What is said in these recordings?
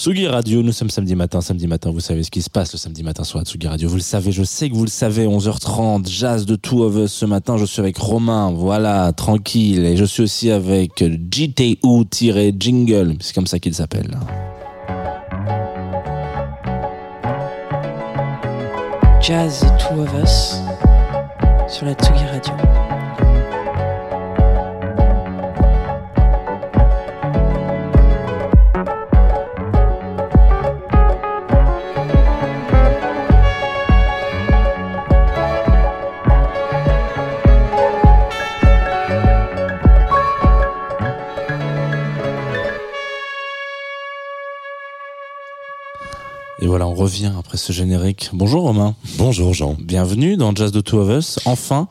Tsugi Radio, nous sommes samedi matin. Samedi matin, vous savez ce qui se passe le samedi matin sur la Tsugi Radio. Vous le savez, je sais que vous le savez. 11h30, jazz de Two of Us ce matin. Je suis avec Romain, voilà, tranquille. Et je suis aussi avec JTU-Jingle. C'est comme ça qu'il s'appelle. Jazz Two of Us sur la Tsugi Radio. Voilà, on revient après ce générique. Bonjour Romain. Bonjour Jean. Bienvenue dans Jazz de Two of Us. Enfin.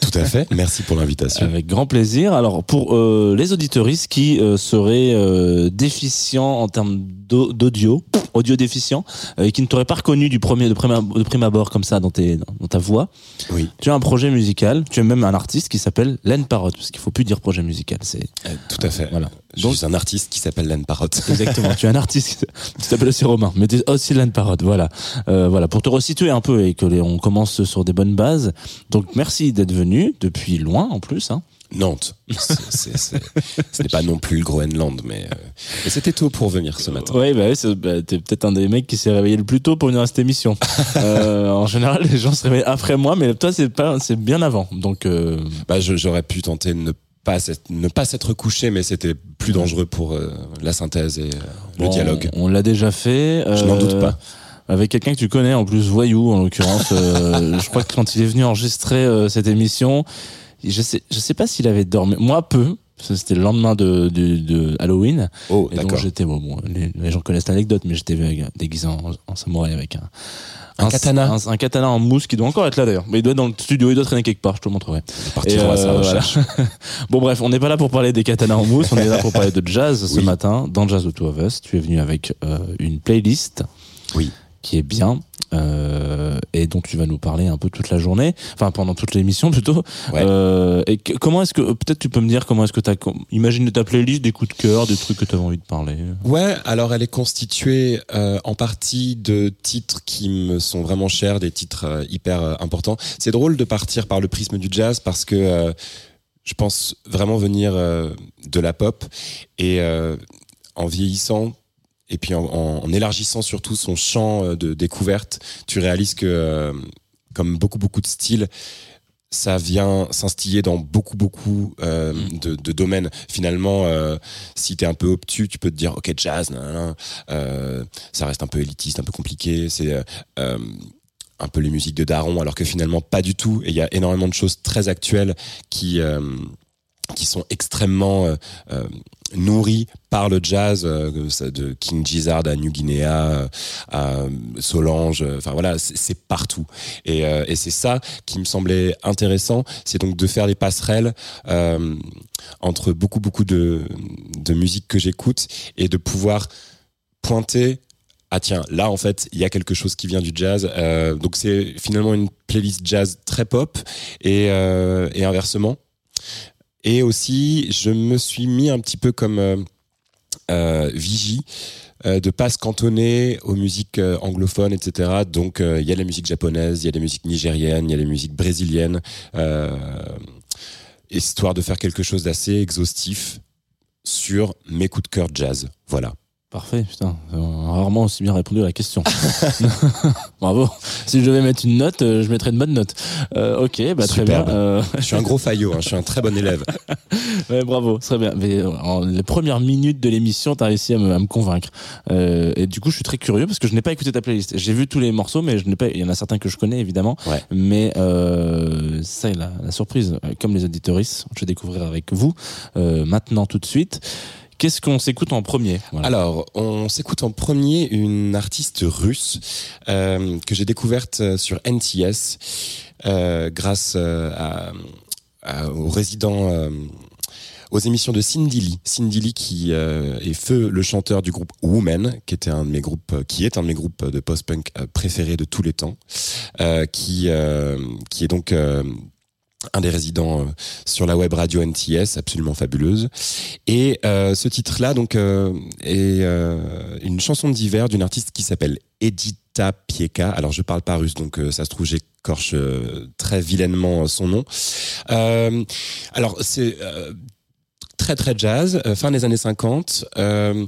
Tout à fait. Merci pour l'invitation. Avec grand plaisir. Alors pour euh, les auditeuristes qui euh, seraient euh, déficients en termes d'au- d'audio, audio déficient, et qui ne t'auraient pas reconnu du premier de prime, de prime abord comme ça dans, tes, dans ta voix, Oui, tu as un projet musical. Tu as même un artiste qui s'appelle Len Parrot, parce qu'il faut plus dire projet musical. C'est tout à fait. voilà. Je Donc- suis un artiste qui s'appelle Len Parrot. Exactement. tu es un artiste qui s'appelle aussi Romain, mais tu es aussi Len Parrot. Voilà. Euh, voilà. Pour te resituer un peu et que les, on commence sur des bonnes bases. Donc merci d'être venu depuis loin en plus. Hein. Nantes. Ce n'est pas non plus le Groenland, mais, euh, mais c'était tôt pour venir ce matin. Ouais, bah, oui, c'est- bah, t'es peut-être un des mecs qui s'est réveillé le plus tôt pour venir à cette émission. euh, en général, les gens se réveillent après moi, mais toi, c'est pas, c'est bien avant. Donc, euh, Bah, je- J'aurais pu tenter de ne pas ne pas s'être couché, mais c'était plus dangereux pour euh, la synthèse et euh, le dialogue. On, l'a déjà fait. Je n'en euh, doute pas. Avec quelqu'un que tu connais, en plus voyou, en l'occurrence. euh, je crois que quand il est venu enregistrer euh, cette émission, je sais, je sais pas s'il avait dormi. Moi, peu. C'était le lendemain de, de, de Halloween. Oh, Et donc j'étais bon, bon, les, les gens connaissent l'anecdote, mais j'étais déguisé en, en samouraï avec un Un katana. un, un katana en mousse qui doit encore être là d'ailleurs. Mais il doit être dans le studio, il doit traîner quelque part. Je te le montrerai. Et, à sa euh, recherche. Bon bref, on n'est pas là pour parler des katanas en mousse, on est là pour parler de jazz ce matin dans Jazz de Two of Us. Tu es venu avec euh, une playlist Oui. Qui est bien euh, et dont tu vas nous parler un peu toute la journée, enfin pendant toute l'émission plutôt. Ouais. Euh, et que- comment est-ce que peut-être tu peux me dire comment est-ce que tu as imagine ta playlist, des coups de cœur, des trucs que tu avais envie de parler. Ouais, alors elle est constituée euh, en partie de titres qui me sont vraiment chers, des titres euh, hyper importants. C'est drôle de partir par le prisme du jazz parce que je pense vraiment venir de la pop et en vieillissant et puis en, élargissant surtout son champ euh, de découverte, tu réalises que euh, comme beaucoup beaucoup de styles ça vient s'instiller dans beaucoup beaucoup euh, de, de domaines. Finalement, euh, si t'es un peu obtus, tu peux te dire ok jazz, nan, nan, nan. Euh, ça reste un peu élitiste, un peu compliqué. C'est un peu les musiques de Daron, alors que finalement pas du tout. Et il y a énormément de choses très actuelles qui qui sont extrêmement euh, euh, nourries par le jazz, euh, de King Gizzard à New Guinea, euh, à Solange, euh, enfin voilà, c'est partout. Et, et c'est ça qui me semblait intéressant, c'est donc de faire des passerelles entre beaucoup beaucoup de, de musique que j'écoute et de pouvoir pointer ah tiens là en fait il y a quelque chose qui vient du jazz Euh, donc c'est finalement une playlist jazz très pop et, euh, et inversement et aussi je me suis mis un petit peu comme euh, euh, vigie euh, de pas se cantonner aux musiques euh, anglophones etc donc il y a la musique japonaise il y a les musiques nigériennes il y a les musiques brésiliennes euh, histoire de faire quelque chose d'assez exhaustif sur mes coups de cœur jazz. Voilà Parfait, putain, on a rarement aussi bien répondu à la question. Bravo. Si je devais mettre une note, euh, je mettrais une bonne note. Euh, ok, bah très Superbe. bien. Euh, je suis un gros faillot hein, je suis un très bon élève ouais, bravo, très bien. Mais euh, en les premières minutes de l'émission, t'as réussi à me, à me convaincre. Euh, et du coup, je suis très curieux parce que je n'ai pas écouté ta playlist. J'ai vu tous les morceaux, mais je n'ai pas. Il y en a certains que je connais évidemment. Ouais. Mais euh, ça, est la, la surprise, euh, comme les auditoristes, je vais découvrir avec vous euh, maintenant tout de suite. Qu'est-ce qu'on s'écoute en premier? Alors, on s'écoute en premier une artiste russe euh, que j'ai découverte euh, sur NTS euh, grâce aux résidents, aux émissions de Cindy Lee. Cindy qui est feu le chanteur du groupe Woman, qui est un de mes groupes de post-punk préférés de tous les temps, qui est donc un des résidents euh, sur la web radio NTS, absolument fabuleuse. Et euh, ce titre-là, donc, euh, est euh, une chanson d'hiver d'une artiste qui s'appelle Edita Pieka. Alors, je parle pas russe, donc euh, ça se trouve j'écorche euh, très vilainement son nom. Alors, c'est très très jazz, euh, fin des années 50, euh,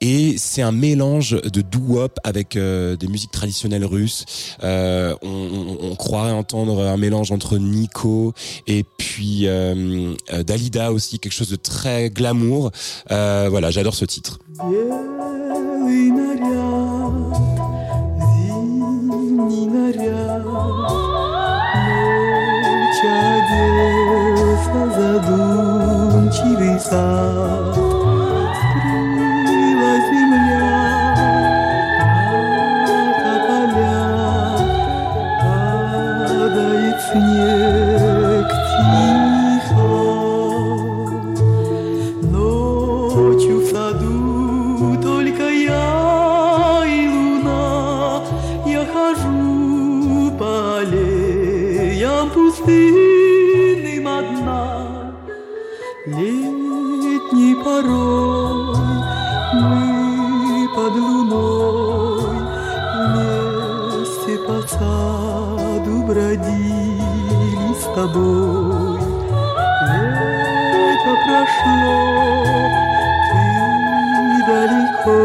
et c'est un mélange de doo-wop avec euh, des musiques traditionnelles russes. Euh, on, on, on croirait entendre un mélange entre Nico et puis euh, euh, Dalida aussi, quelque chose de très glamour. Euh, voilà, j'adore ce titre. Белый наряд, зимний наряд, Ночь Khi. Саду бродили с тобой. Лето прошло, ты далеко,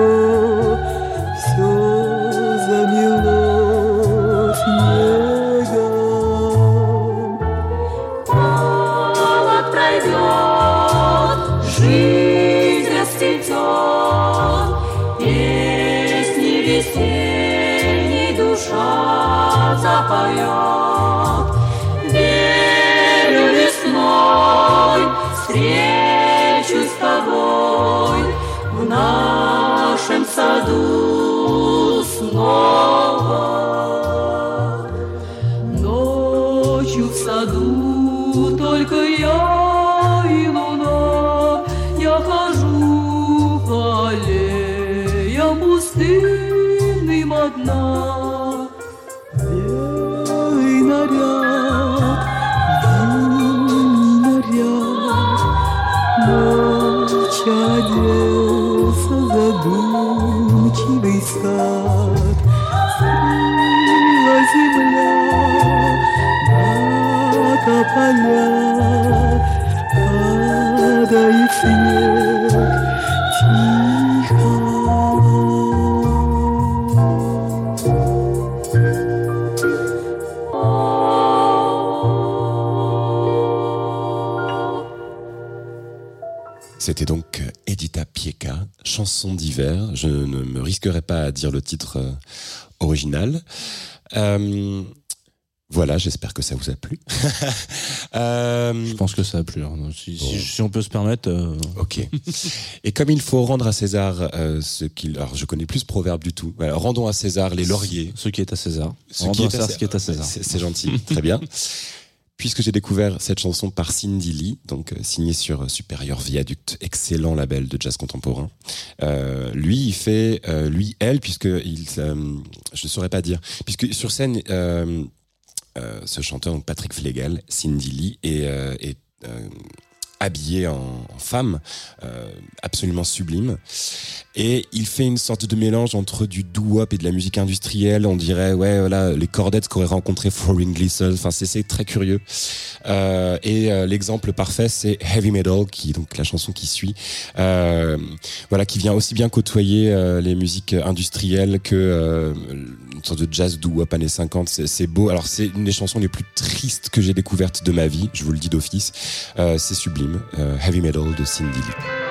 Ночь оделся задумчивый сад. Скрыла земля на тополя, Падает снег C'était donc Edita Pieka, chanson d'hiver. Je ne me risquerai pas à dire le titre euh, original. Euh, voilà, j'espère que ça vous a plu. Euh, Je pense que ça a plu. hein. Si, si- Bon. si on peut se permettre. euh, Ok. Et comme il faut rendre à César euh, ce qu'il... Alors, je connais plus ce proverbe du tout. Voilà, rendons à César les lauriers. Ce qui est à César. Ce Rendons qui à est à César Cé- ce qui est à César. C'est gentil, très bien. Puisque j'ai découvert cette chanson par Cindy Lee, donc euh, signée sur euh, Superior Viaduct, excellent label de jazz contemporain. Euh, lui, il fait, lui, elle, puisque il, je ne saurais pas dire, puisque sur scène, ce chanteur, Patrick Flegal, Cindy Lee, est euh, habillé en, en femme, euh, absolument sublime. Et il fait une sorte de mélange entre du doo-wop et de la musique industrielle. On dirait, ouais, voilà, les cordettes qu'aurait rencontré Flooring Gleason. Enfin, c'est c'est très curieux. Euh, et euh, l'exemple parfait, c'est Heavy Metal, qui est donc la chanson qui suit. Euh, voilà, qui vient aussi bien côtoyer euh, les musiques industrielles que euh, sorte de jazz doo-wop années 50. C'est c'est beau. Alors, c'est une des chansons les plus tristes que j'ai découvertes de ma vie. Je vous le dis d'office. Euh, c'est sublime. Euh, Heavy Metal de Cindy Lee.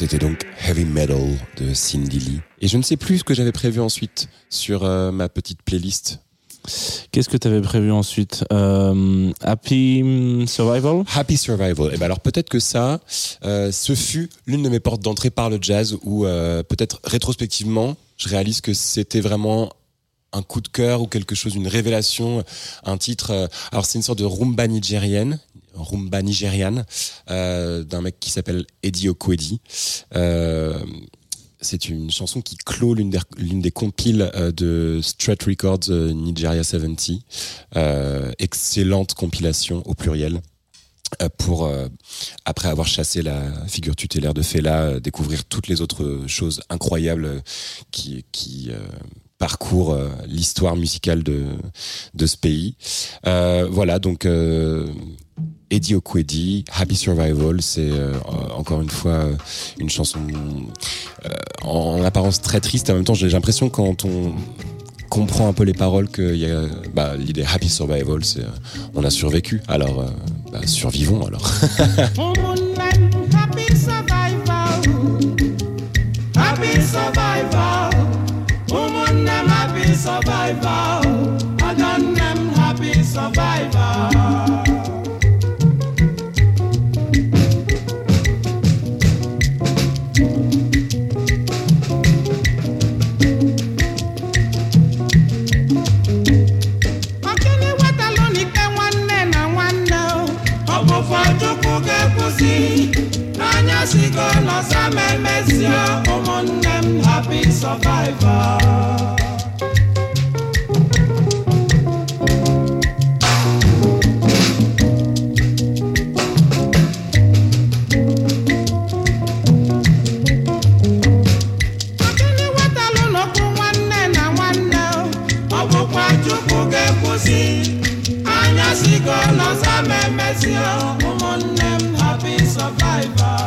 C'était donc Heavy Metal de Cindy Lee. Et je ne sais plus ce que j'avais prévu ensuite sur euh, ma petite playlist. Qu'est-ce que tu avais prévu ensuite? Euh, Happy Survival? Happy Survival. Et ben alors peut-être que ça, euh, ce fut l'une de mes portes d'entrée par le jazz où euh, peut-être rétrospectivement, je réalise que c'était vraiment un coup de cœur ou quelque chose, une révélation, un titre. alors c'est une sorte de rumba nigérienne, rumba nigériane euh, d'un mec qui s'appelle Eddie Okwedi. Euh, c'est une chanson qui clôt l'une des, compiles euh, de Strut Records Nigeria 70. Euh, excellente compilation au pluriel pour, après avoir chassé la figure tutélaire de Fela, découvrir toutes les autres choses incroyables qui, parcourent l'histoire musicale de, de ce pays. Voilà, donc Eddie Okwedi, Happy Survival, c'est euh, encore une fois euh, une chanson euh, en, en apparence très triste. En même temps, j'ai l'impression quand on comprend un peu les paroles a bah, l'idée Happy Survival, c'est on a survécu. Alors bah, survivons alors. Survival. sikolo samemesia ụmụnne m happy survivor anya sikolo samemesia ụmụnne m happy survivor.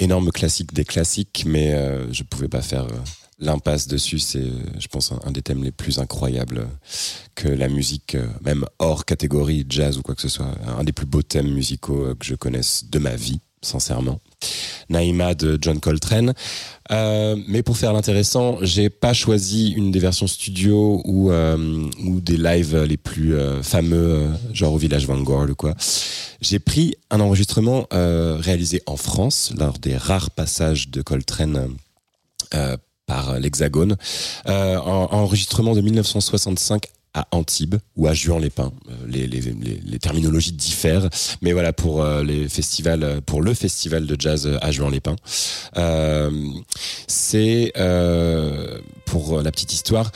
Énorme classique des classiques, mais euh, je pouvais pas faire euh, l'impasse dessus. C'est, euh, je pense, un, des thèmes les plus incroyables euh, que la musique, même hors catégorie jazz ou quoi que ce soit, un des plus beaux thèmes musicaux que je connaisse de ma vie, sincèrement. Naïma de John Coltrane. Euh, mais pour faire l'intéressant, j'ai pas choisi une des versions studio ou euh, ou des lives les plus euh, fameux, genre au Village Vanguard ou quoi. J'ai pris un enregistrement réalisé en France lors des rares passages de Coltrane par l'Hexagone, euh, en, enregistrement de 1965 à Antibes ou à Juan-les-Pins. Euh, Les, terminologies diffèrent, mais voilà pour euh, les festivals, euh, pour le festival de jazz à Juan-les-Pins. C'est pour la petite histoire.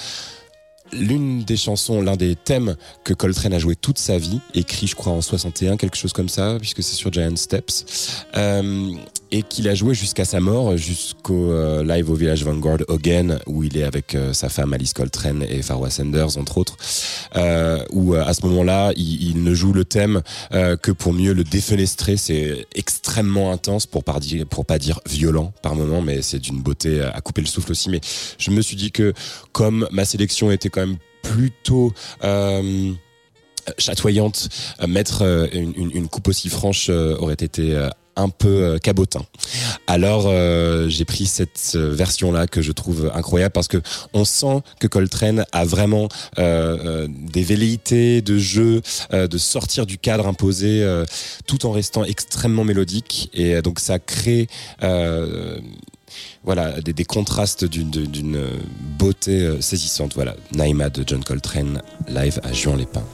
L'une des chansons, l'un des thèmes que Coltrane a joué toute sa vie, écrit je crois en 61, quelque chose comme ça, puisque c'est sur Giant Steps, euh, et qu'il a joué jusqu'à sa mort, jusqu'au euh, live au Village Vanguard Again, où il est avec euh, sa femme Alice Coltrane et Farwa Sanders entre autres, euh, où à ce moment-là, il, il ne joue le thème que pour mieux le défenestrer. C'est extrêmement intense pour pas dire, pour pas dire violent par moment, mais c'est d'une beauté à couper le souffle aussi. Mais je me suis dit que comme ma sélection était quand même plutôt euh, chatoyante, euh, mettre euh, une, coupe aussi franche aurait été un peu cabotin. Alors j'ai pris cette euh, version-là que je trouve incroyable parce que on sent que Coltrane a vraiment des velléités de jeu, de sortir du cadre imposé, tout en restant extrêmement mélodique et donc ça crée voilà des, contrastes d'une d'une beauté euh, saisissante. Voilà, Naïma de John Coltrane live à Juan-les-Pins.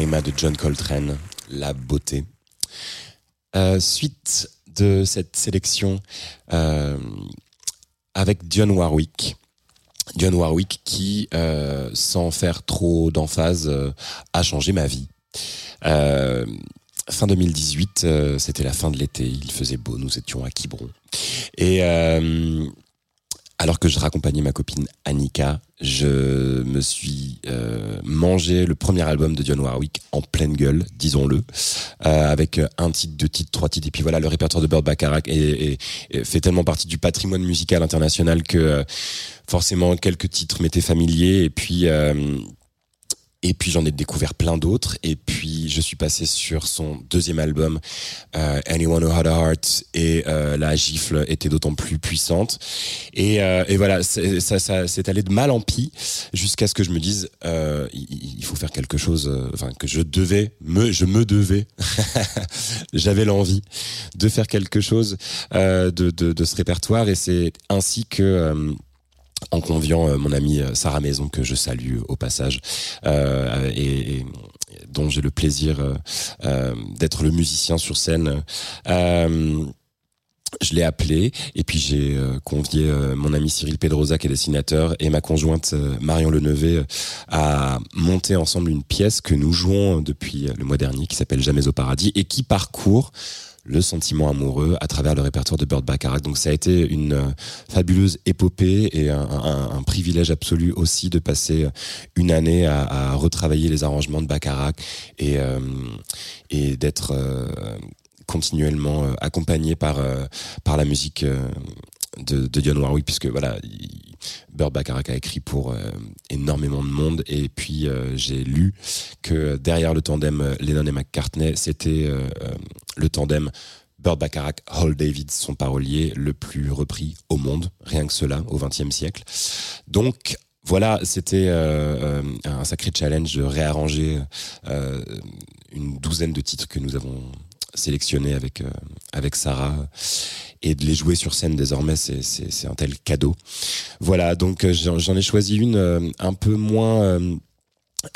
De John Coltrane, La beauté. Euh, suite de cette sélection euh, avec Dionne Warwick. Dionne Warwick qui, euh, sans faire trop d'emphase, a changé ma vie. Fin 2018, euh, c'était la fin de l'été, il faisait beau, nous étions à Quiberon. Et alors que je raccompagnais ma copine Annika, je me suis euh, mangé le premier album de Dionne Warwick en pleine gueule, disons-le, euh, avec un titre, deux titres, trois titres, et puis voilà, le répertoire de Burt Bacharach est- fait tellement partie du patrimoine musical international que euh, forcément quelques titres m'étaient familiers, et puis euh, et puis j'en ai découvert plein d'autres. Et puis je suis passé sur son deuxième album, euh, Anyone Who Had a Heart, et euh, la gifle était d'autant plus puissante. Et, euh, voilà, ça, s'est allé de mal en pis jusqu'à ce que je me dise, il, faut faire quelque chose. Enfin, que je devais, je me devais. J'avais l'envie de faire quelque chose de, ce répertoire, et c'est ainsi que en conviant euh, mon amie euh, Sarah Maison que je salue au passage euh, et, dont j'ai le plaisir d'être le musicien sur scène. Je l'ai appelé et puis j'ai convié mon ami Cyril Pedrosa qui est dessinateur et ma conjointe Marion Lenevé à monter ensemble une pièce que nous jouons depuis le mois dernier qui s'appelle Jamais au paradis et qui parcourt le sentiment amoureux à travers le répertoire de Burt Bacharach. Donc ça a été une euh, fabuleuse épopée et un, privilège absolu aussi de passer une année à, retravailler les arrangements de Bacharach et, euh, d'être euh, continuellement euh, accompagné par, euh, la musique euh, de, de Dionne Warwick puisque voilà il- Burt Bacharach a écrit pour euh, énormément de monde et puis euh, j'ai lu que derrière le tandem euh, Lennon et McCartney c'était le tandem Burt Bacharach, Hall David, son parolier le plus repris au monde, rien que cela, au XXe siècle. Donc voilà, c'était un sacré challenge de réarranger une douzaine de titres que nous avons sélectionnés avec euh, avec Sarah et de les jouer sur scène désormais, c'est un tel cadeau. Voilà, donc euh, j'en ai choisi une euh, un peu moins euh,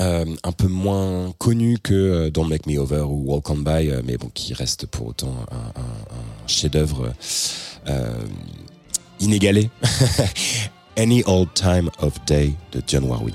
euh, un peu moins connue que euh, Don't Make Me Over ou Walk On By, euh, mais bon, qui reste pour autant un, un- chef-d'œuvre euh, inégalé. Any Old Time of Day de John Warwick.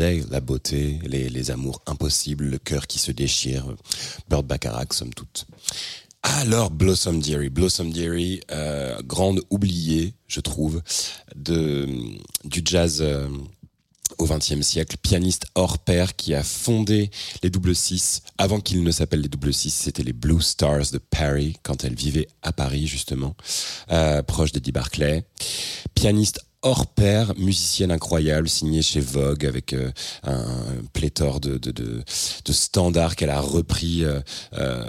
La beauté, les, amours impossibles, le cœur qui se déchire, Bird Bacharach, somme toute. Alors, Blossom Dearie. Blossom Dearie, euh, grande oubliée, je trouve, de, du jazz euh, au XXe siècle. Pianiste hors pair qui a fondé les Double Six. Avant qu'ils ne s'appellent les Double Six, c'était les Blue Stars de Paris, quand elle vivait à Paris, justement, euh, proche d'Eddie Barclay. Pianiste hors pair, musicienne incroyable, signée chez Vogue avec euh, un pléthore de, de, de, de standards qu'elle a repris euh, euh,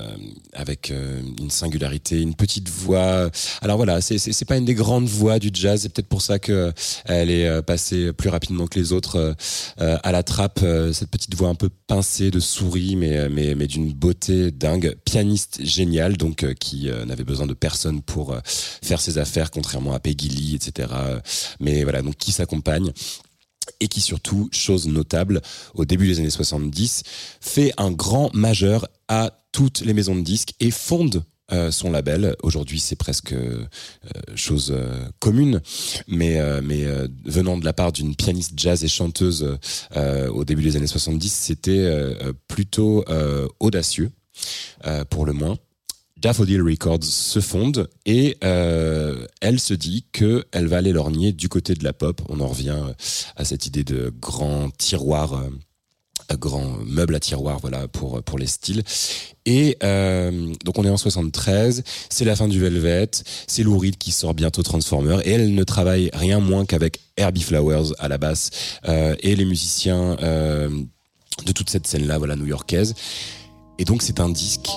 avec euh, une singularité, une petite voix. Alors voilà, c'est pas une des grandes voix du jazz, c'est peut-être pour ça que euh, elle est euh, passée plus rapidement que les autres à la trappe. cette petite voix un peu pincée de souris, mais mais mais d'une beauté dingue. Pianiste génial, donc qui n'avait besoin de personne pour faire ses affaires, contrairement à Peggy Lee, etc. Mais voilà, donc qui s'accompagne et qui surtout, chose notable, au début des années 70, fait un grand majeur à toutes les maisons de disques et fonde euh, son label. Aujourd'hui, c'est presque euh, chose euh, commune, mais mais venant de la part d'une pianiste jazz et chanteuse au début des années 70, c'était plutôt audacieux, pour le moins. Daffodil Records se fonde et euh, elle se dit que elle va aller lorgner du côté de la pop. On en revient à cette idée de grand tiroir, euh, grand meuble à tiroir, voilà pour pour les styles. Et euh, donc on est en 73, c'est la fin du Velvet, c'est Lou Reed qui sort bientôt Transformer et elle ne travaille rien moins qu'avec Herbie Flowers à la basse euh, et les musiciens euh, de toute cette scène là, voilà new-yorkaise. Et donc c'est un disque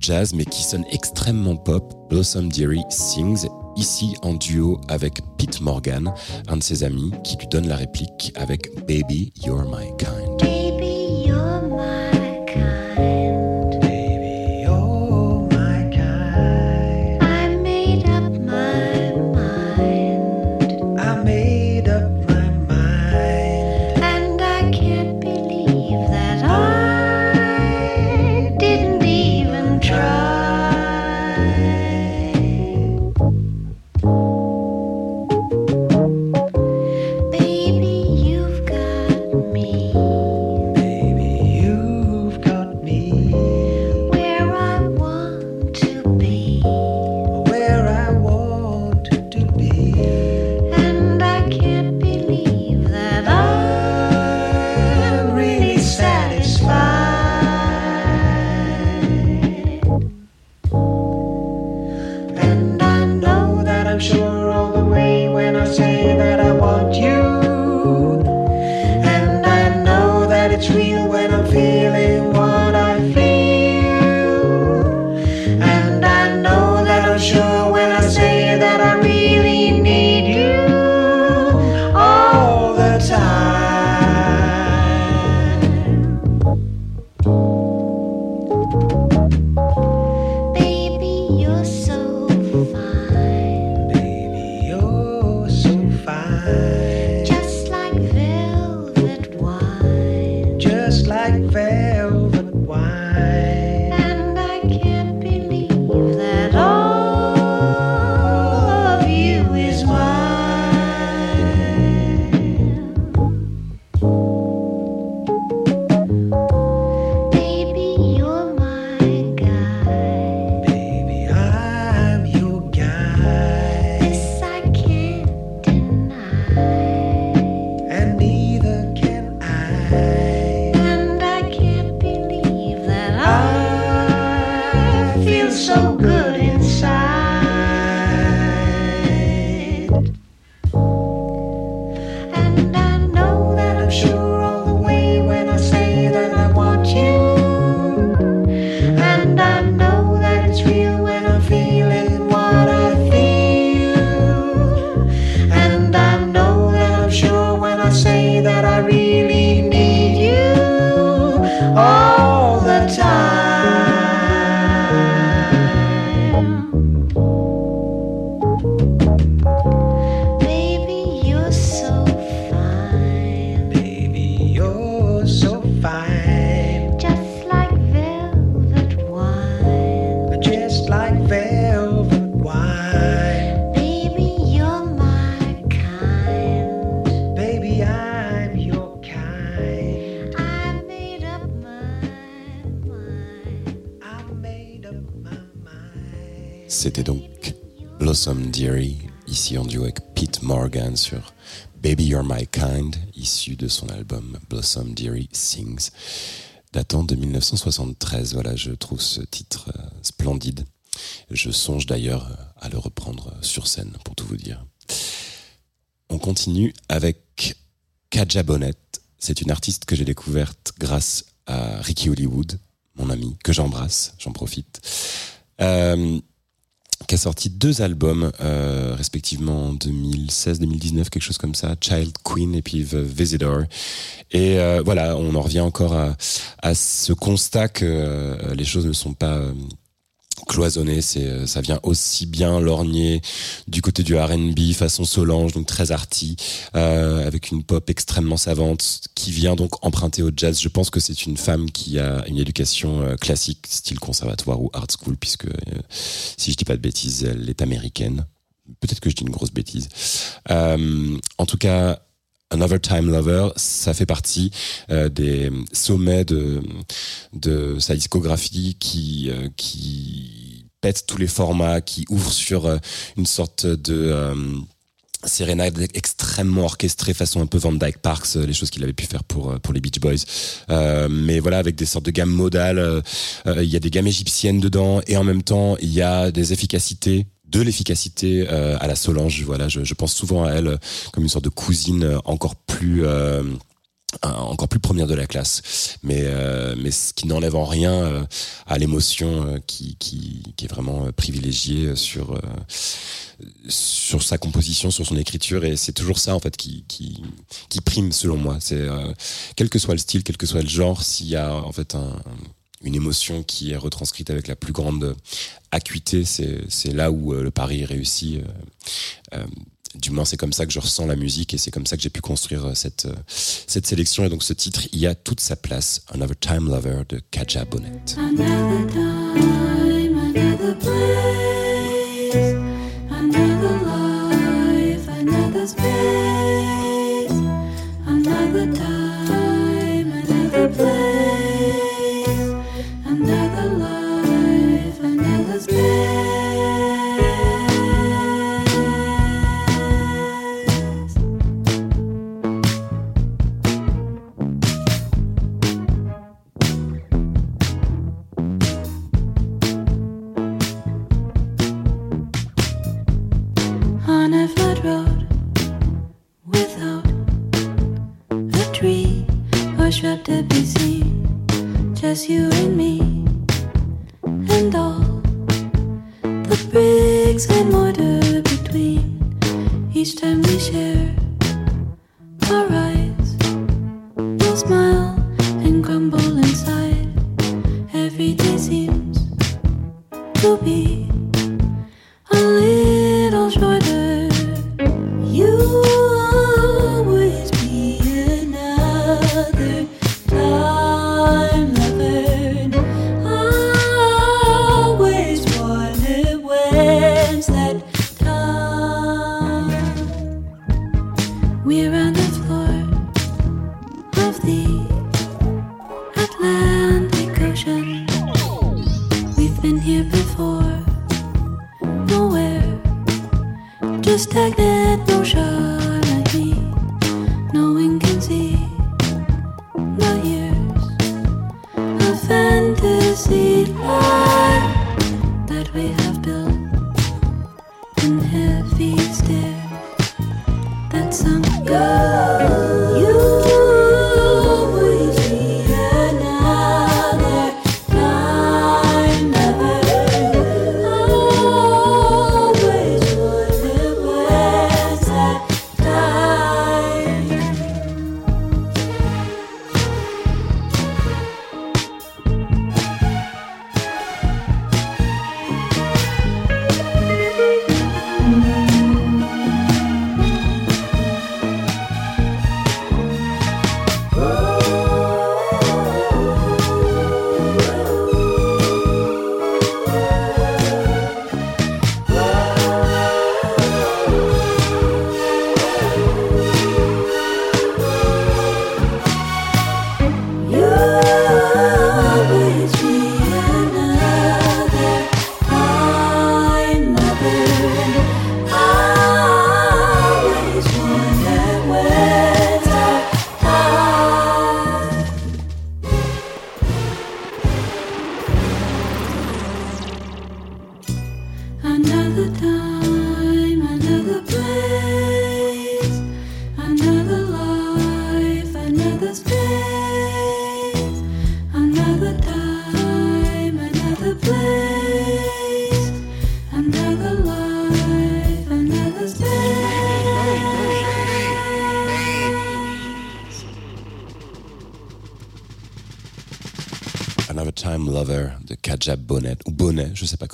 jazz mais qui sonne extrêmement pop. Blossom Dearie sings ici en duo avec Pete Morgan, un de ses amis, qui lui donne la réplique avec Baby You're My Kind. Baby You're My Kind, issu de son album Blossom Dearie Sings, datant de 1973. Voilà, je trouve ce titre euh, splendide. Je songe d'ailleurs euh, à le reprendre sur scène, pour tout vous dire. On continue avec Kaja Bonnet. C'est une artiste que j'ai découverte grâce à Ricky Hollywood, mon ami, que j'embrasse, j'en profite. Euh, qui a sorti deux albums, euh, respectivement en 2016-2019, quelque chose comme ça, Child Queen et puis The Visitor. Et euh, voilà, on en revient encore à, à ce constat que euh, les choses ne sont pas cloisonnées. C'est, euh, ça vient aussi bien lorgner du côté du R&B façon Solange, donc très arty, euh, avec une pop extrêmement savante qui vient donc emprunter au jazz. Je pense que c'est une femme qui a une éducation euh, classique, style conservatoire ou art school, puisque euh, si je dis pas de bêtises, elle est américaine. Peut-être que je dis une grosse bêtise. Euh, en tout cas, Another Time Lover, ça fait partie euh, des sommets de, de sa discographie qui, euh, qui pète tous les formats, qui ouvre sur euh, une sorte de... euh, sérénade extrêmement orchestrée façon un peu Van Dyke Parks euh, les choses qu'il avait pu faire pour pour les Beach Boys. Euh, mais voilà avec des sortes de gammes modales il y a des gammes égyptiennes dedans et en même temps il y a des efficacités de l'efficacité euh, à la Solange. Voilà je, je pense souvent à elle euh, comme une sorte de cousine euh, encore plus euh, encore plus première de la classe, mais euh, mais ce qui n'enlève en rien euh, à l'émotion qui, qui qui est vraiment privilégiée sur sur sa composition, sur son écriture, et c'est toujours ça en fait qui qui qui prime selon moi. C'est quel que soit le style, quel que soit le genre, s'il y a en fait un une émotion qui est retranscrite avec la plus grande acuité, c'est là où euh, le pari réussit. euh, euh, du moins, c'est comme ça que je ressens la musique et c'est comme ça que j'ai pu construire cette, cette sélection. Et donc, ce titre, il y a toute sa place. Another Time Lover de Kaja Bonnet.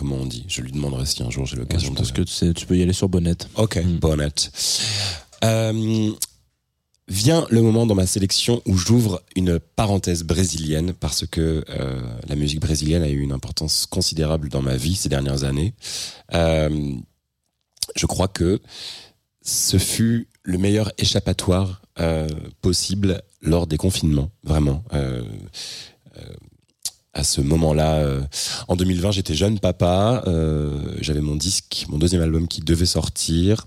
Comment on dit. Je lui demanderai si un jour j'ai Je l'occasion de. pense que tu, sais, tu peux y aller sur Bonnette. Ok, Mm. Bonnet. Euh, vient le moment dans ma sélection où j'ouvre une parenthèse brésilienne parce que euh, la musique brésilienne a eu une importance considérable dans ma vie ces dernières années. Euh, je crois que ce fut le meilleur échappatoire possible lors des confinements, vraiment. À ce moment-là, euh, en 2020, j'étais jeune papa, euh, j'avais mon disque, mon deuxième album qui devait sortir.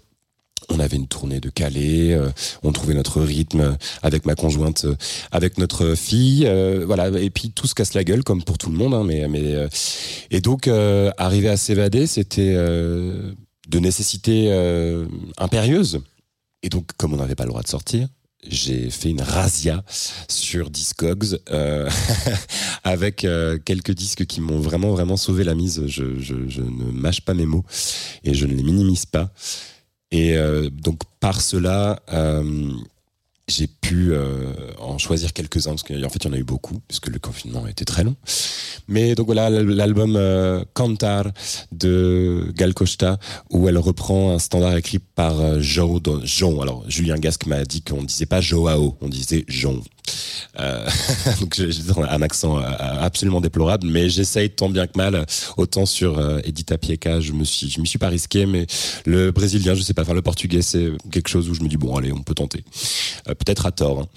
On avait une tournée de Calais, euh, on trouvait notre rythme avec ma conjointe, euh, avec notre fille, euh, voilà. Et puis tout se casse la gueule comme pour tout le monde, hein, mais mais euh, et donc arriver à s'évader, c'était de nécessité impérieuse. Et donc comme on n'avait pas le droit de sortir, j'ai fait une razzia sur Discogs euh, avec euh, quelques disques qui m'ont vraiment vraiment sauvé la mise. Je, ne mâche pas mes mots et je ne les minimise pas. Et euh, donc par cela, j'ai pu euh, en choisir quelques-uns parce qu'en fait il y en a eu beaucoup puisque le confinement a été très long. Mais donc voilà l'album euh, Cantar de Gal Costa où elle reprend un standard écrit par euh. Do- João. Alors Julien Gasque m'a dit qu'on disait pas Joao, on disait João. Euh, donc j'ai un accent euh, absolument déplorable, mais j'essaye tant bien que mal. Autant sur euh, Edith Apieca, je me suis, je m'y suis pas risqué, mais le brésilien, je sais pas, enfin le portugais, c'est quelque chose où je me dis bon allez, on peut tenter. Peut-être à tort. hein.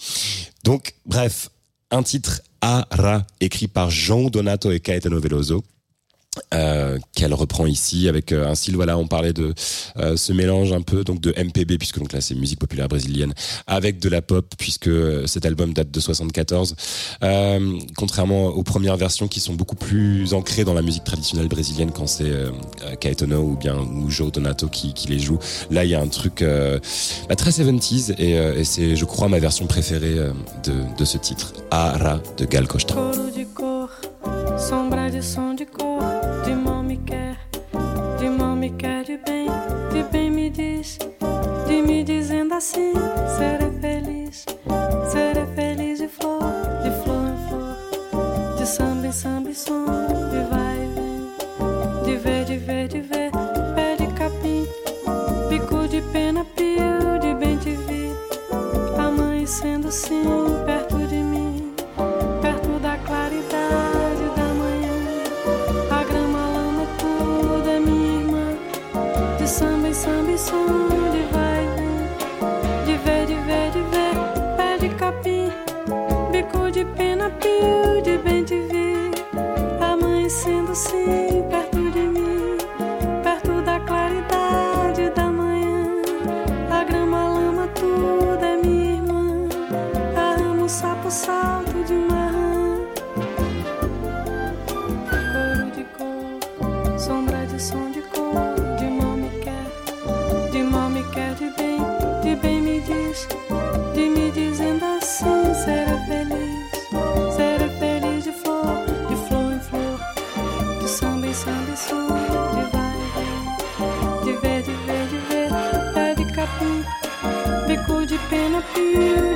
Donc bref, un titre Ara écrit par Jean Donato et Caetano Veloso. Euh, qu'elle reprend ici avec euh, un style voilà on parlait de euh, ce mélange un peu donc de MPB puisque donc là c'est musique populaire brésilienne avec de la pop puisque euh, cet album date de 74 euh, contrairement aux premières versions qui sont beaucoup plus ancrées dans la musique traditionnelle brésilienne quand c'est Caetano ou bien ou Joe Donato qui, qui les joue là il y a un truc bah, très 70s et, et c'est je crois ma version préférée de, de ce titre Ara de Gal Costa me quer de bem, de bem me diz, de me dizendo assim, serei feliz, serei feliz de flor, de flor em flor, de samba em samba e som, de vai e vem, de ver, de ver, de ver, pé de capim, bico de pena, pio, de bem te vi, amanhecendo assim, perto see. verde, verde, verde, pé de capim, bico de pena, pio.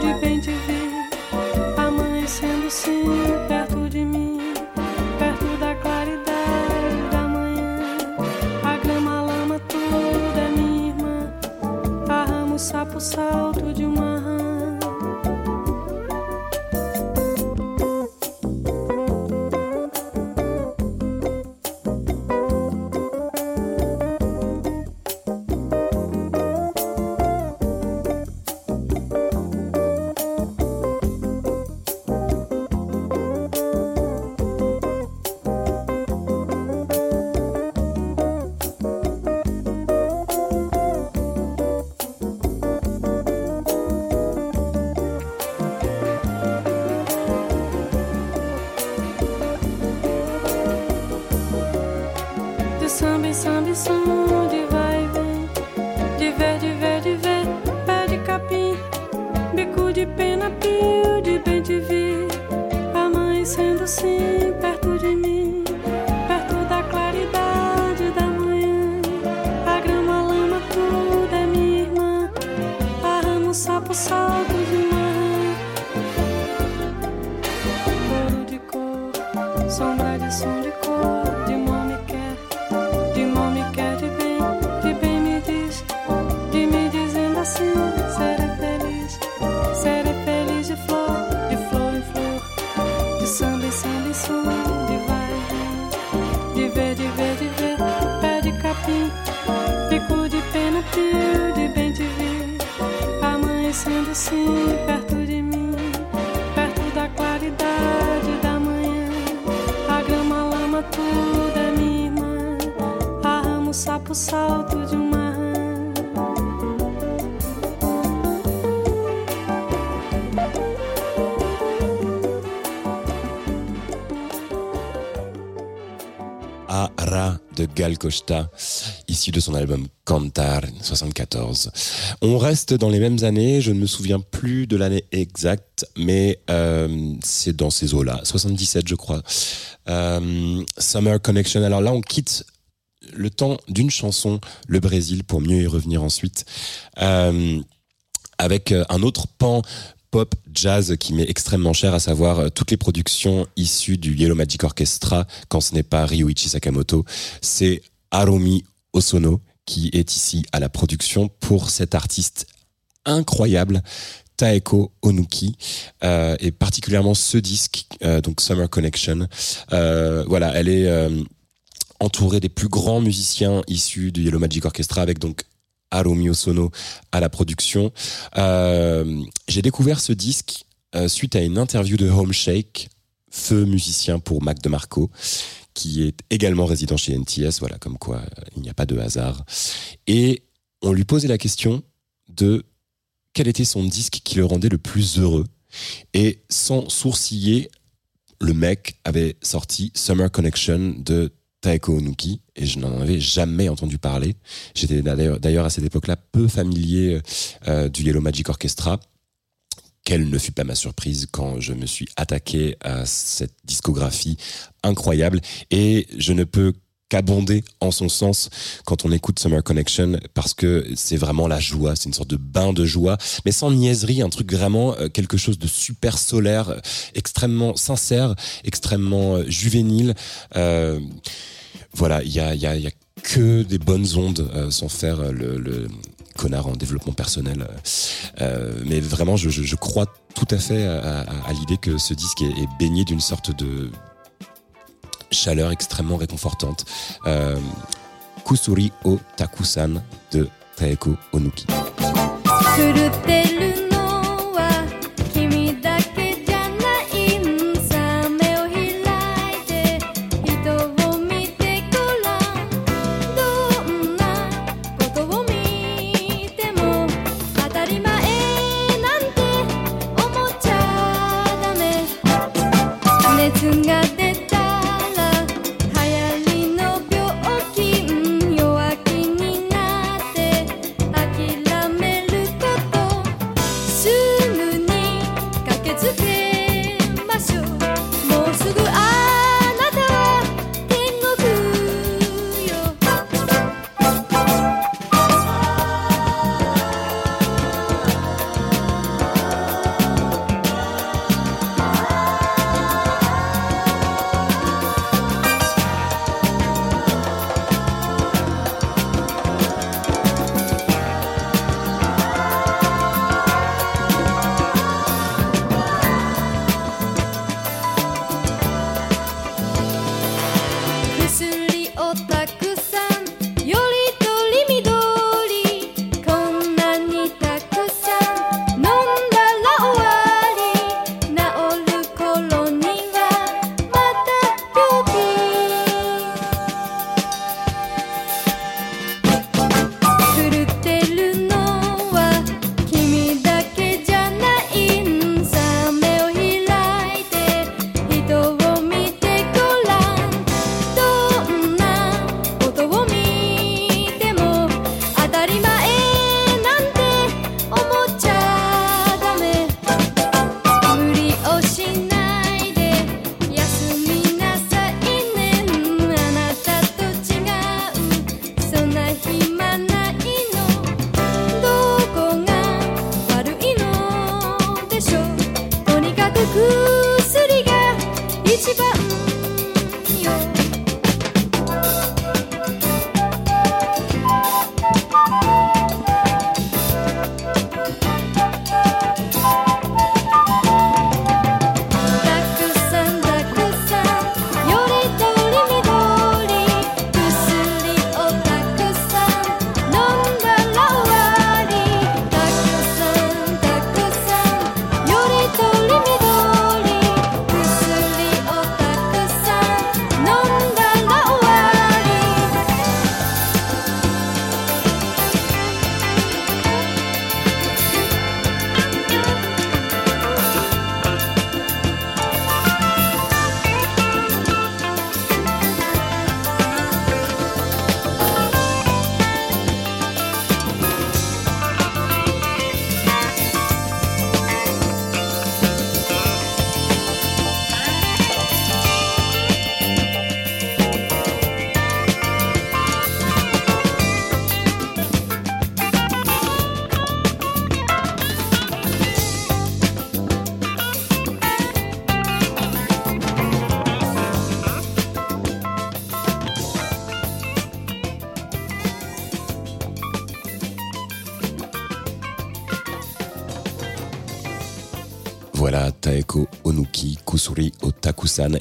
Costa, issu de son album Cantar 74. On reste dans les mêmes années, je ne me souviens plus de l'année exacte, mais euh, c'est dans ces eaux-là, 77 je crois. Euh, Summer Connection, alors là on quitte le temps d'une chanson, le Brésil, pour mieux y revenir ensuite, euh, avec un autre pan pop jazz qui m'est extrêmement cher, à savoir toutes les productions issues du Yellow Magic Orchestra, quand ce n'est pas Ryuichi Sakamoto, c'est Harumi Osono qui est ici à la production pour cet artiste incroyable. Taeko Onuki euh, et particulièrement ce disque euh, donc Summer Connection Euh, voilà elle est entourée des plus grands musiciens issus du Yellow Magic Orchestra avec donc Harumi Osono à la production. J'ai découvert ce disque suite à une interview de Home Shake, feu musicien pour Mac DeMarco, qui est également résident chez NTS. Voilà, comme quoi il n'y a pas de hasard. Et on lui posait la question de quel était son disque qui le rendait le plus heureux. Et sans sourciller, le mec avait sorti Summer Connection de Taeko Onuki et je n'en avais jamais entendu parler. J'étais d'ailleurs d'ailleurs à cette époque-là peu familier euh, du Yellow Magic Orchestra. Quelle ne fut pas ma surprise quand je me suis attaqué à cette discographie incroyable et je ne peux qu'abonder en son sens quand on écoute Summer Connection parce que c'est vraiment la joie, c'est une sorte de bain de joie, mais sans niaiserie, un truc vraiment euh, quelque chose de super solaire, extrêmement sincère, extrêmement euh, juvénile. Euh, voilà, il y a, y, a, y a que des bonnes ondes euh, sans faire euh, le, le connard en développement personnel. Euh, mais vraiment, je, crois tout à fait à l'idée que ce disque est, est baigné d'une sorte de chaleur extrêmement réconfortante. Euh, Kusuri o Takusan de Taeko Onuki.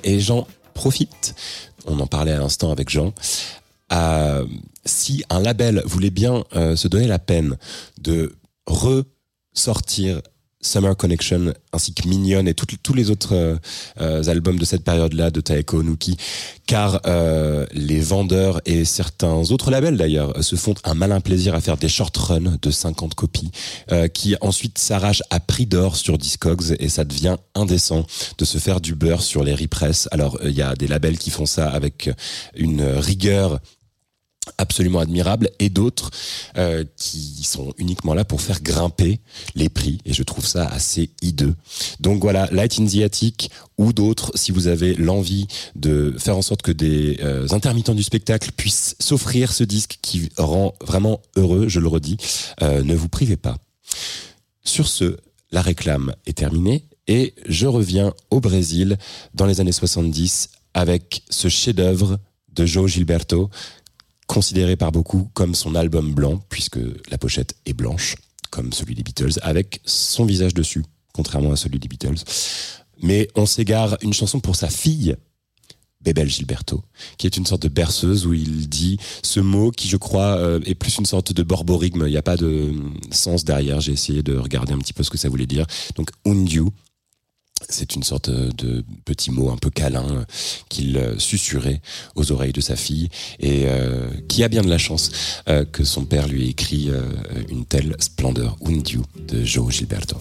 Et j'en profite, on en parlait à l'instant avec Jean, si un label voulait bien euh, se donner la peine de ressortir Summer Connection ainsi que Minion et tous les autres euh, euh, albums de cette période-là de Taeko Onuki, car euh, les vendeurs et certains autres labels d'ailleurs se font un malin plaisir à faire des short runs de 50 copies euh, qui ensuite s'arrachent à prix d'or sur Discogs et ça devient indécent de se faire du beurre sur les repress. Alors euh, il y a des labels qui font ça avec une rigueur absolument admirable et d'autres euh, qui sont uniquement là pour faire grimper les prix et je trouve ça assez hideux. Donc voilà, Light in the Attic ou d'autres, si vous avez l'envie de faire en sorte que des euh, intermittents du spectacle puissent s'offrir ce disque qui rend vraiment heureux, je le redis, euh, ne vous privez pas. Sur ce, la réclame est terminée et je reviens au Brésil dans les années 70 avec ce chef-d'œuvre de Joe Gilberto considéré par beaucoup comme son album blanc, puisque la pochette est blanche, comme celui des Beatles, avec son visage dessus, contrairement à celui des Beatles. Mais on s'égare une chanson pour sa fille, Bebel Gilberto, qui est une sorte de berceuse où il dit ce mot qui, je crois, euh, est plus une sorte de borborigme. Il n'y a pas de sens derrière. J'ai essayé de regarder un petit peu ce que ça voulait dire. Donc, undiu, c'est une sorte de petit mot un peu câlin qu'il susurrait aux oreilles de sa fille et euh, qui a bien de la chance euh, que son père lui écrit euh, une telle splendeur, Undiu, de Joe Gilberto.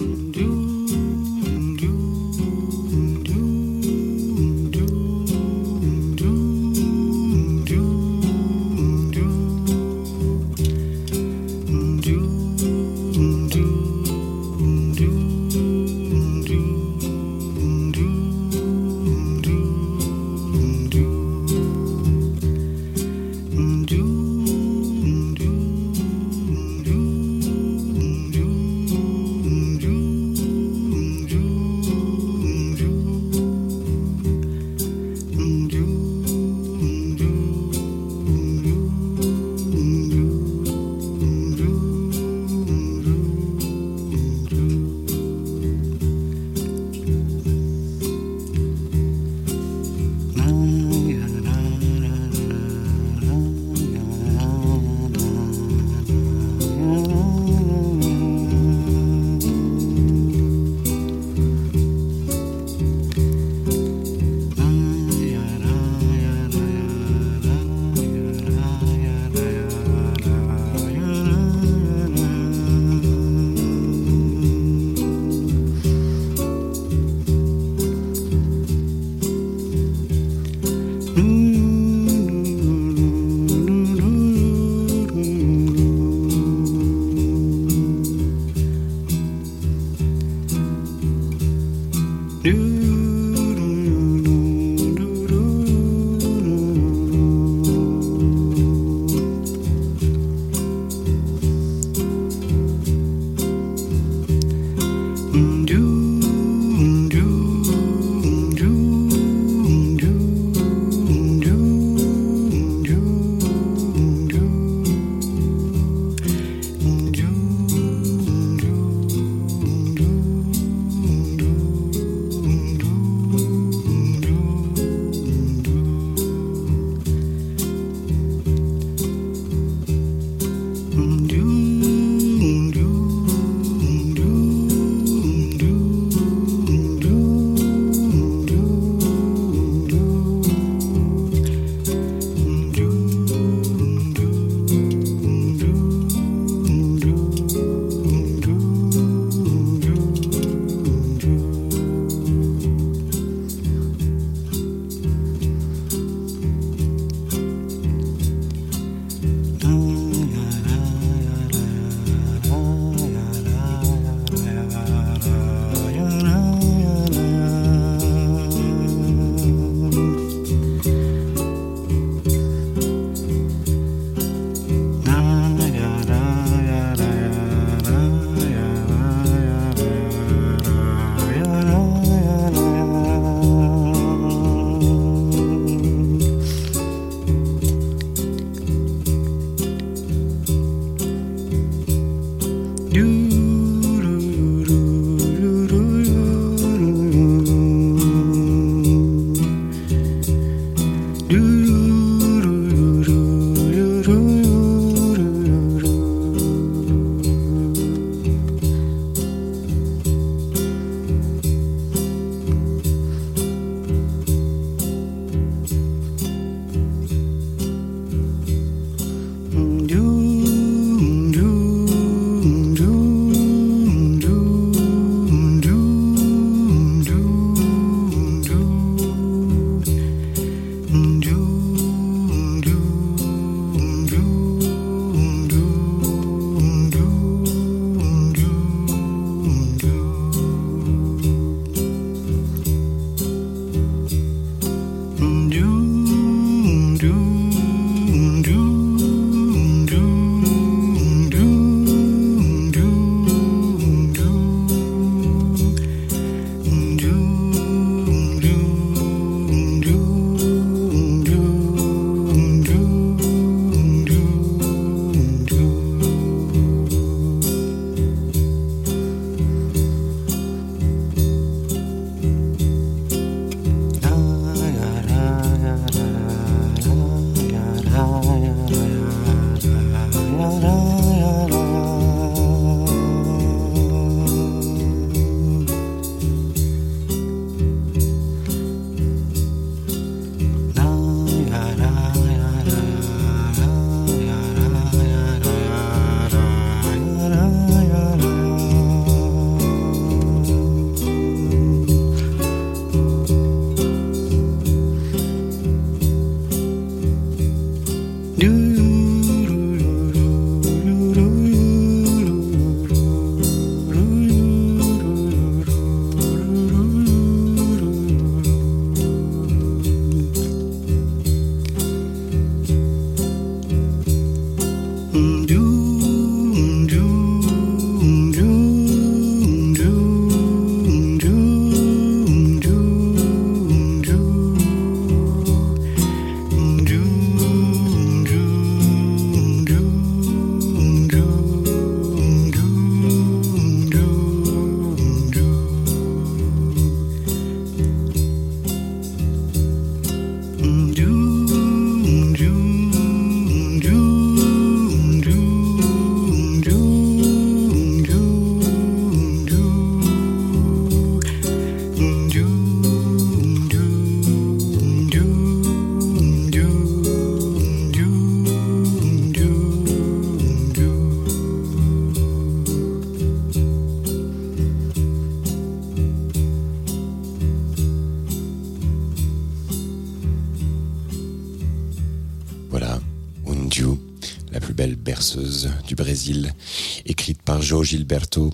Gilberto.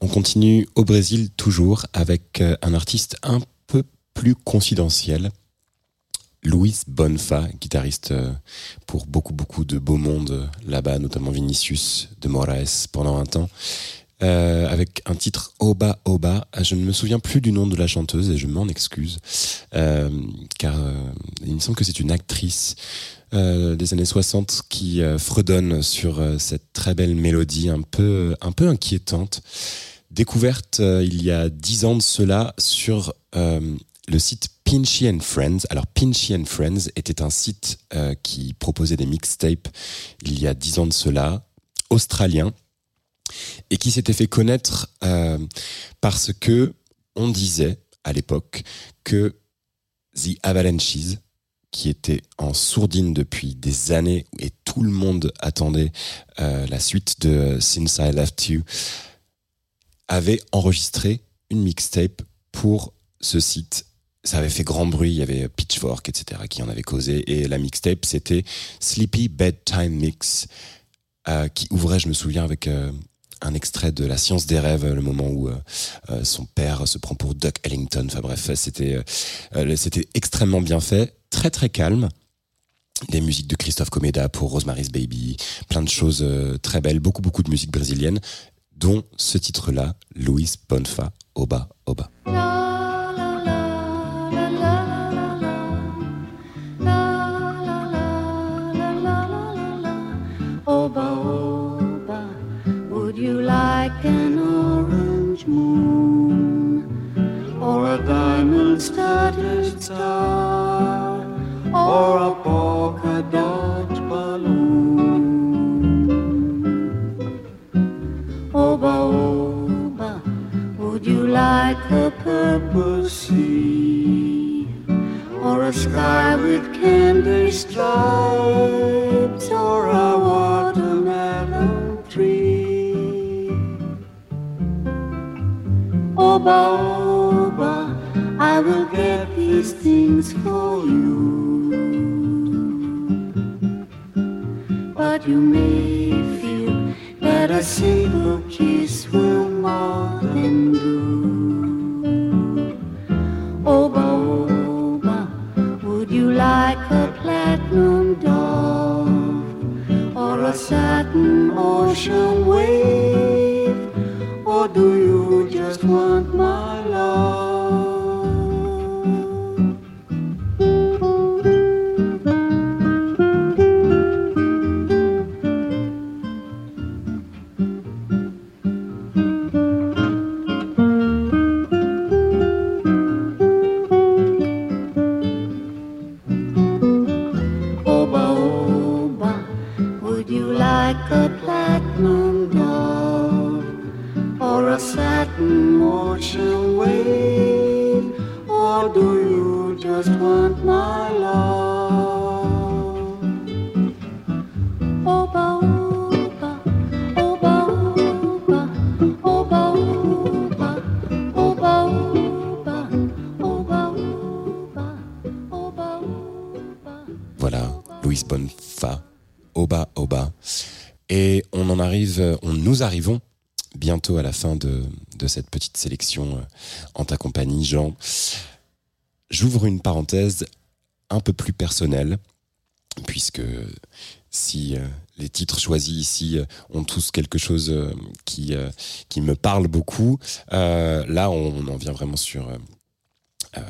On continue au Brésil toujours avec euh, un artiste un peu plus confidentiel, Luis Bonfa, guitariste euh, pour beaucoup beaucoup de beau monde euh, là-bas, notamment Vinicius de Moraes pendant un temps. Avec un titre Oba Oba. Je ne me souviens plus du nom de la chanteuse et je m'en excuse, car il me semble que c'est une actrice euh, des années 60 qui euh, fredonne sur euh, cette très belle mélodie un peu, un peu inquiétante, découverte euh, il y a dix ans de cela sur le site Pinchy and Friends. Alors Pinchy and Friends était un site qui proposait des mixtapes il y a dix ans de cela, australien, et qui s'était fait connaître parce que on disait à l'époque que The Avalanches, qui était en sourdine depuis des années et tout le monde attendait euh, la suite de Since I Left You, avait enregistré une mixtape pour ce site. Ça avait fait grand bruit, il y avait Pitchfork, etc., qui en avait causé. Et la mixtape, c'était Sleepy Bedtime Mix, euh, qui ouvrait, je me souviens, avec euh, un extrait de La Science des rêves, le moment où euh, euh, son père se prend pour Duck Ellington. Enfin bref, c'était euh, euh, c'était extrêmement bien fait, très très calme. Des musiques de Christophe Comeda pour Rosemary's Baby, plein de choses euh, très belles, beaucoup beaucoup de musique brésilienne, dont ce titre-là, Luis Bonfa, Oba Oba. Moon or a diamond studded star? Oba, oba, I will get these things for you. But you may feel that a single arrive, on nous arrivons bientôt à la fin de, cette petite sélection euh, en ta compagnie, Jean. J'ouvre une parenthèse un peu plus personnelle, puisque si euh, les titres choisis ici euh, ont tous quelque chose euh, qui, euh, qui me parle beaucoup, euh, là on en vient vraiment sur euh, euh,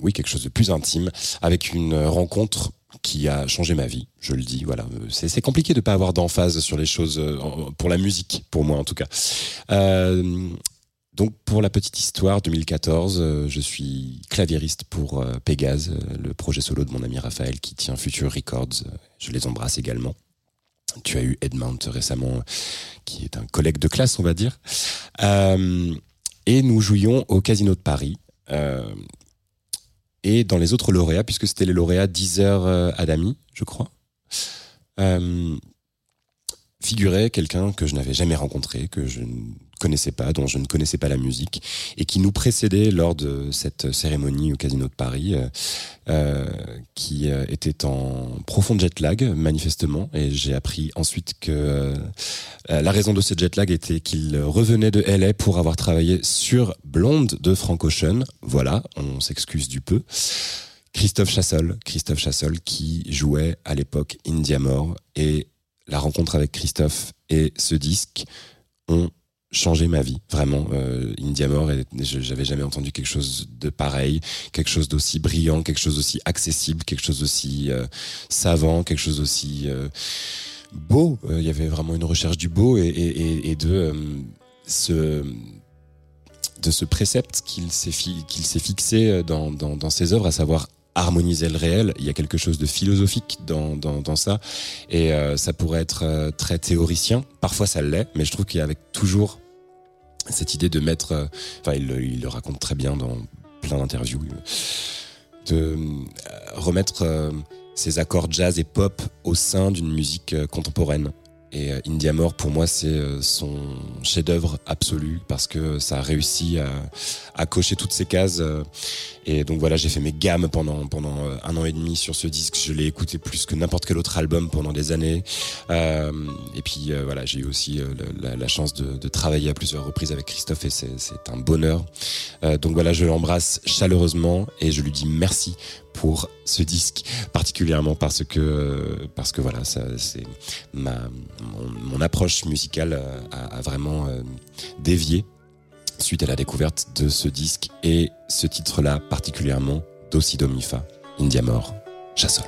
oui, quelque chose de plus intime, avec une rencontre qui a changé ma vie, je le dis. Voilà, c'est compliqué de pas avoir d'emphase sur les choses euh, pour la musique, pour moi en tout cas. Euh, donc pour la petite histoire, 2014, euh, je suis claviériste pour Pégase, le projet solo de mon ami Raphaël qui tient Future Records. Je les embrasse également. Tu as eu Edmount récemment, qui est un collègue de classe, on va dire. Et nous jouions au Casino de Paris. Et dans les autres lauréats, puisque c'était les lauréats Deezer euh, Adami, je crois. Euh, figurait quelqu'un que je n'avais jamais rencontré, que je connaissais pas, dont je ne connaissais pas la musique, et qui nous précédait lors de cette cérémonie au Casino de Paris, euh, euh, qui euh, était en profond jet lag, manifestement, et j'ai appris ensuite que la raison de ce jet lag était qu'il revenait de LA pour avoir travaillé sur Blonde de Frank Ocean. Voilà, on s'excuse du peu. Christophe Chassol, Christophe Chassol qui jouait à l'époque Indiamore et la rencontre avec Christophe et ce disque ont changé ma vie, vraiment. Euh, Indiamore, j'avais jamais entendu quelque chose de pareil, quelque chose d'aussi brillant, quelque chose d'aussi accessible, quelque chose d'aussi euh, savant, quelque chose d'aussi euh, beau. Euh, Il y avait vraiment une recherche du beau et, de ce de ce précepte qu'il s'est fi- s'est fixé dans, dans, ses œuvres, à savoir harmoniser le réel. Il y a quelque chose de philosophique dans, dans, ça. Et ça pourrait être très théoricien. Parfois, ça l'est. Mais je trouve qu'il y a avec toujours cette idée de mettre... euh, Enfin, il, le- raconte très bien dans plein d'interviews. euh, De euh, remettre ces accords jazz et pop au sein d'une musique contemporaine. Et euh, Indiamore, pour moi, c'est euh, son chef-d'œuvre absolu parce que ça a réussi à, cocher toutes ces cases. euh, et donc voilà, j'ai fait mes gammes pendant pendant un an et demi sur ce disque. Je l'ai écouté plus que n'importe quel autre album pendant des années. Et puis voilà, j'ai eu aussi la, chance de, de travailler à plusieurs reprises avec Christophe et c'est un bonheur. Donc voilà, je l'embrasse chaleureusement et je lui dis merci pour ce disque particulièrement parce que parce que voilà, c'est mon, approche musicale a, a vraiment euh, dévié suite à la découverte de ce disque et ce titre-là particulièrement d'Ossi Domifa, Indiamore, Chassol.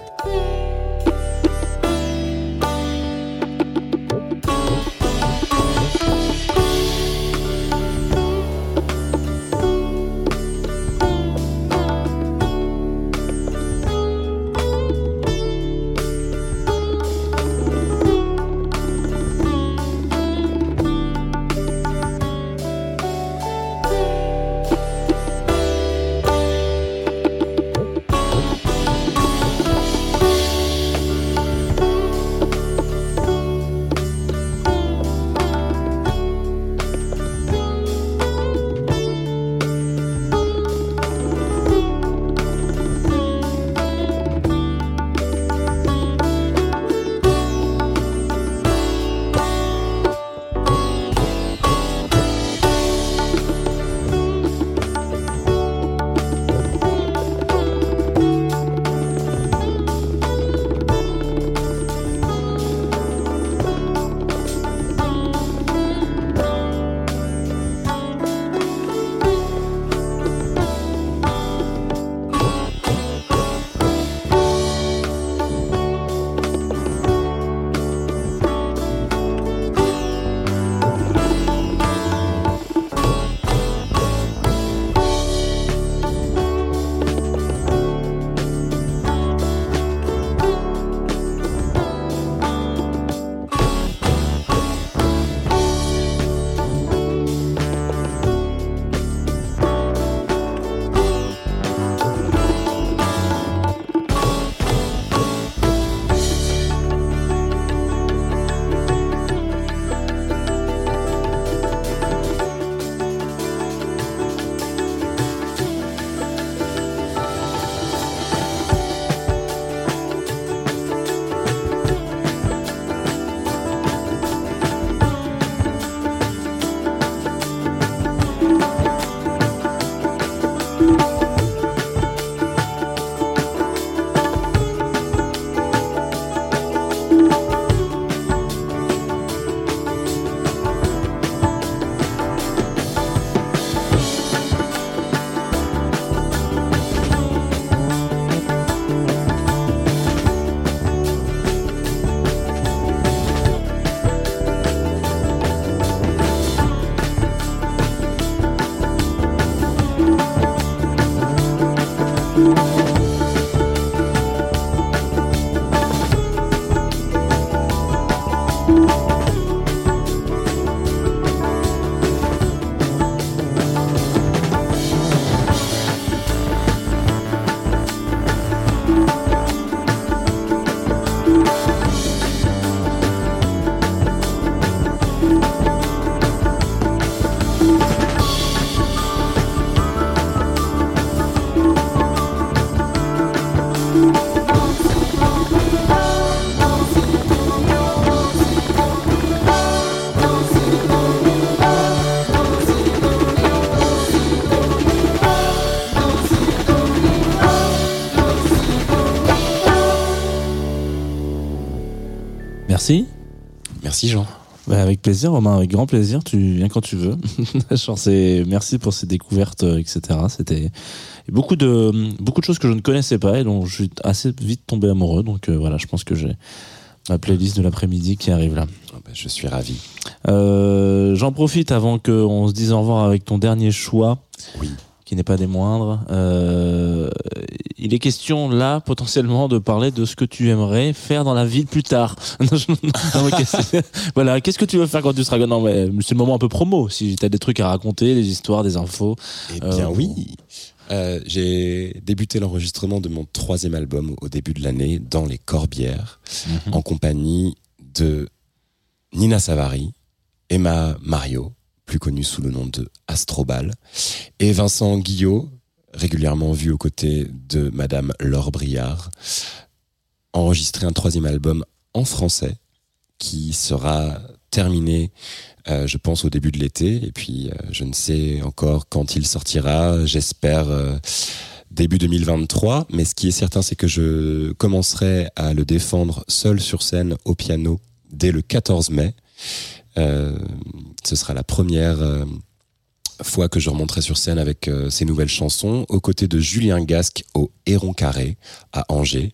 Merci Jean. Bah, avec plaisir, Romain, avec grand plaisir. Tu viens quand tu veux. Merci pour ces découvertes, euh, etc. C'était beaucoup de beaucoup de choses que je ne connaissais pas et dont je suis assez vite tombé amoureux. Donc euh, voilà, je pense que j'ai ma playlist de l'après-midi qui arrive là. Ah bah, je suis ravi. Euh, J'en profite avant qu'on se dise au revoir avec ton dernier choix. Oui. Qui n'est pas des moindres. Euh, il est question là potentiellement de parler de ce que tu aimerais faire dans la vie plus tard. Non, voilà, qu'est-ce que tu veux faire quand tu seras Non, mais c'est le moment un peu promo. Si tu as des trucs à raconter, des histoires, des infos. Eh Euh, bien oui. Euh, j'ai débuté l'enregistrement de mon troisième album au début de l'année dans les Corbières Mhm. en compagnie de Nina Savary, Emma Mario, plus connue sous le nom de Astrobal, et Vincent Guillot, régulièrement vu aux côtés de Madame Laure Briard, enregistré un troisième album en français qui sera terminé, euh, je pense, au début de l'été. Et puis, euh, je ne sais encore quand il sortira. J'espère euh, début 2023. Mais ce qui est certain, c'est que je commencerai à le défendre seul sur scène au piano dès le 14 mai. Ce sera la première fois que je remonterai sur scène avec euh, ces nouvelles chansons, aux côtés de Julien Gasque au Héron Carré à Angers.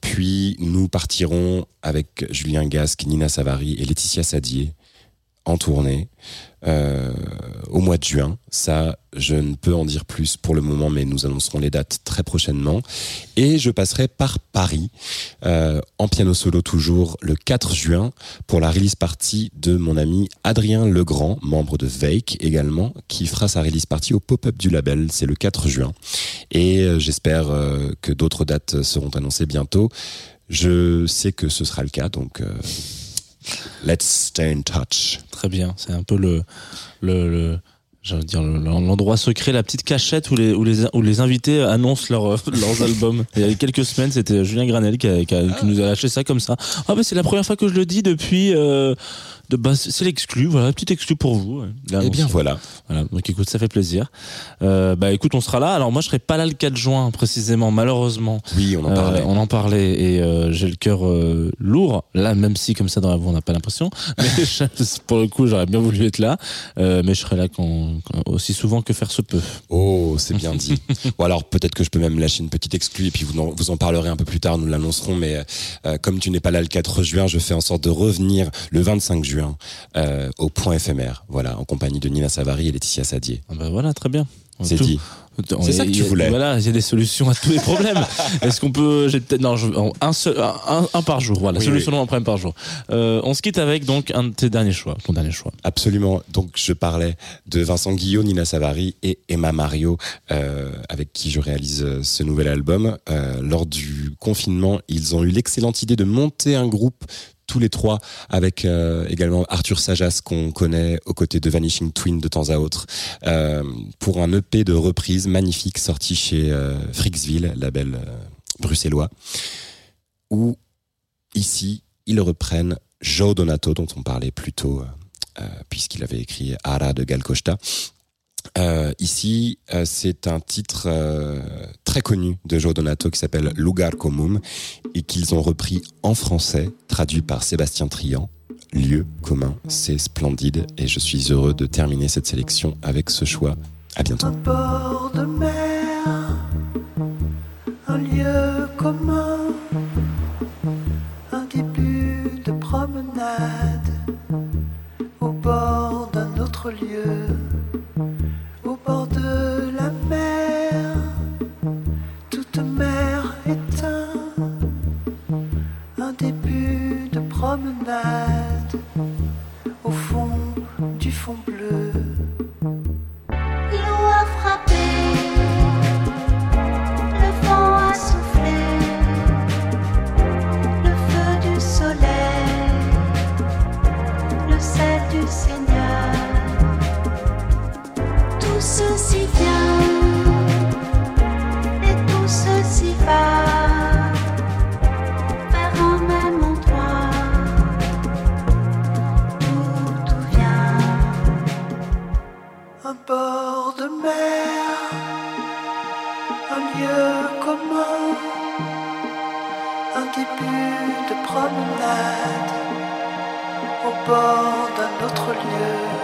Puis nous partirons avec Julien Gasque, Nina Savary et Laetitia Sadier en tournée euh, au mois de juin. Ça, je ne peux en dire plus pour le moment, mais nous annoncerons les dates très prochainement. Et je passerai par Paris, euh, en piano solo toujours, le 4 juin, pour la release party de mon ami Adrien Legrand, membre de Vake également, qui fera sa release party au pop-up du label. C'est le 4 juin. Et euh, j'espère euh, que d'autres dates seront annoncées bientôt. Je sais que ce sera le cas, donc euh, let's stay in touch. Très bien. C'est un peu le le, le veux dire le- l'endroit secret, la petite cachette où les où les où les invités annoncent leur, leurs albums. Il y a quelques semaines, c'était Julien Granel qui, a- qui a- qui nous a lâché ça comme ça. Ah bah c'est la première fois que je le dis depuis. Euh, bah, c'est l'exclu, voilà, petit exclu pour vous. Il a Eh bien voilà. Voilà, donc écoute, ça fait plaisir. Euh, bah écoute, on sera là. Alors moi, je serai pas là le 4 juin précisément, malheureusement. Oui, on en Euh, parlait. on en parlait et euh, j'ai le cœur lourd. Là, même si comme ça dans la voix, on n'a pas l'impression. Mais je- pour le coup, j'aurais bien voulu être là. Mais je serai là quand, quand- aussi souvent que faire se peut. Oh, c'est bien dit. Ou alors peut-être que je peux même lâcher une petite exclue et puis vous en, vous en parlerez un peu plus tard, nous l'annoncerons. Mais comme tu n'es pas là le 4 juin, je fais en sorte de revenir le 25 juin euh, au point éphémère, voilà, en compagnie de Nina Savary et Laetitia Sadier. Ah bah voilà, très bien. C'est dit. On- C'est ça que tu voulais. Voilà, il y a des solutions à tous les problèmes. Est-ce qu'on peut J'ai peut-être non, je, un seul, un, un par jour. Voilà, Oui, solution oui. un problème par jour. Euh, on se quitte avec donc un de tes derniers choix, ton dernier choix. Absolument. Donc je parlais de Vincent Guillot, Nina Savary et Emma Mario, euh, avec qui je réalise ce nouvel album. Euh, lors du confinement, ils ont eu l'excellente idée de monter un groupe tous les trois, avec euh, également Arthur Sajas qu'on connaît aux côtés de Vanishing Twin de temps à autre, euh, pour un EP de reprise magnifique sorti chez euh, Frixville, label bruxellois, où ici ils reprennent Joe Donato dont on parlait plus tôt. puisqu'il avait écrit Ara de Gal Costa. Euh, ici, euh, c'est un titre euh, très connu de Joe Donato qui s'appelle Lugar Comum et qu'ils ont repris en français, traduit par Sébastien Trian. Lieu commun, c'est splendide et je suis heureux de terminer cette sélection avec ce choix. À bientôt. Un bord de mer, un lieu commun, un début de promenade au bord d'un autre lieu, début de promenade au bord d'un autre lieu.